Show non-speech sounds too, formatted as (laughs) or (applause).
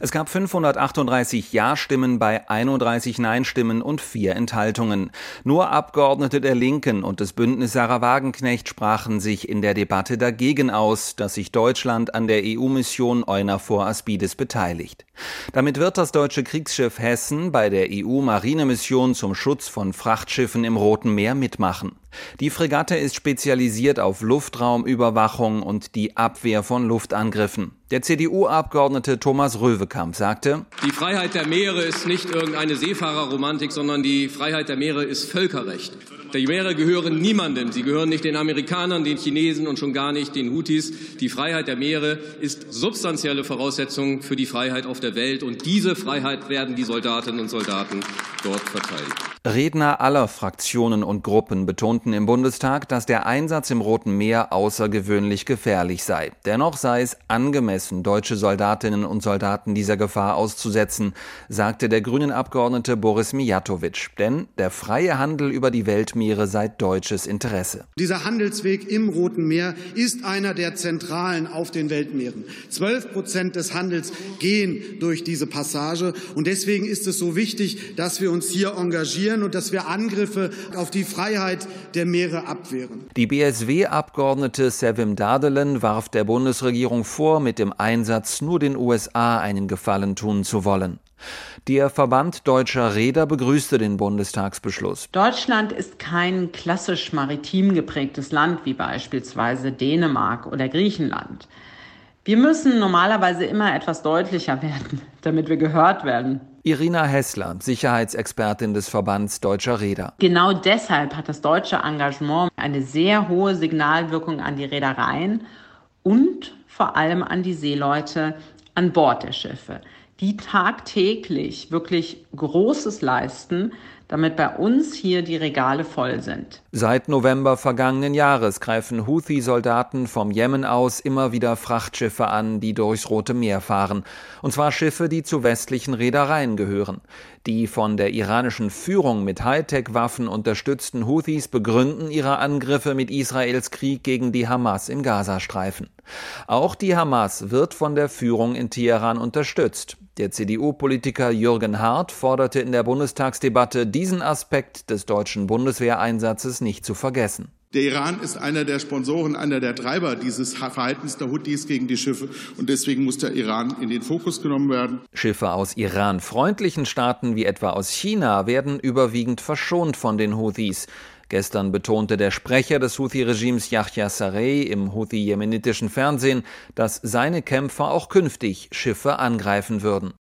Es gab 538 Ja-Stimmen bei 31 Nein-Stimmen und vier Enthaltungen. Nur Abgeordnete der Linken und des Bündnis Sarah Wagenknecht sprachen sich in der Debatte dagegen aus, dass sich Deutschland an der EU-Mission EUNAVFOR Aspides beteiligt. Damit wird das deutsche Kriegsschiff Hessen bei der EU-Marinemission zum Schutz von Frachtschiffen im Roten Meer mitmachen. Die Fregatte ist spezialisiert auf Luftraumüberwachung und die Abwehr von Luftangriffen. Der CDU-Abgeordnete Thomas Röwekamp sagte, Die Freiheit der Meere ist nicht irgendeine Seefahrerromantik, sondern die Freiheit der Meere ist Völkerrecht. Die Meere gehören niemandem. Sie gehören nicht den Amerikanern, den Chinesen und schon gar nicht den Houthis. Die Freiheit der Meere ist substanzielle Voraussetzung für die Freiheit auf der Welt. Und diese Freiheit werden die Soldatinnen und Soldaten dort verteidigen. Redner aller Fraktionen und Gruppen betonten im Bundestag, dass der Einsatz im Roten Meer außergewöhnlich gefährlich sei. Dennoch sei es angemessen, deutsche Soldatinnen und Soldaten dieser Gefahr auszusetzen, sagte der grünen Abgeordnete Boris Mijatovic. Denn der freie Handel über die Weltmeere sei deutsches Interesse. Dieser Handelsweg im Roten Meer ist einer der zentralen auf den Weltmeeren. Zwölf Prozent des Handels gehen durch diese Passage. Und deswegen ist es so wichtig, dass wir uns hier engagieren und dass wir Angriffe auf die Freiheit der Meere abwehren. Die BSW-Abgeordnete Sevim Dadelen warf der Bundesregierung vor, mit dem Einsatz nur den USA einen Gefallen tun zu wollen. Der Verband deutscher Räder begrüßte den Bundestagsbeschluss. Deutschland ist kein klassisch maritim geprägtes Land wie beispielsweise Dänemark oder Griechenland. Wir müssen normalerweise immer etwas deutlicher werden, (laughs) damit wir gehört werden. Irina Hessler, Sicherheitsexpertin des Verbands Deutscher Räder. Genau deshalb hat das deutsche Engagement eine sehr hohe Signalwirkung an die Reedereien und vor allem an die Seeleute an Bord der Schiffe, die tagtäglich wirklich Großes leisten, damit bei uns hier die Regale voll sind. Seit November vergangenen Jahres greifen Houthi-Soldaten vom Jemen aus immer wieder Frachtschiffe an, die durchs Rote Meer fahren. Und zwar Schiffe, die zu westlichen Reedereien gehören. Die von der iranischen Führung mit Hightech-Waffen unterstützten Houthis begründen ihre Angriffe mit Israels Krieg gegen die Hamas im Gazastreifen. Auch die Hamas wird von der Führung in Teheran unterstützt. Der CDU-Politiker Jürgen Hart forderte in der Bundestagsdebatte, diesen Aspekt des deutschen Bundeswehreinsatzes nicht zu vergessen. Der Iran ist einer der Sponsoren, einer der Treiber dieses Verhaltens der Houthis gegen die Schiffe. Und deswegen muss der Iran in den Fokus genommen werden. Schiffe aus Iran-freundlichen Staaten wie etwa aus China werden überwiegend verschont von den Houthis. Gestern betonte der Sprecher des Houthi-Regimes Yahya Sarey im Houthi-jemenitischen Fernsehen, dass seine Kämpfer auch künftig Schiffe angreifen würden.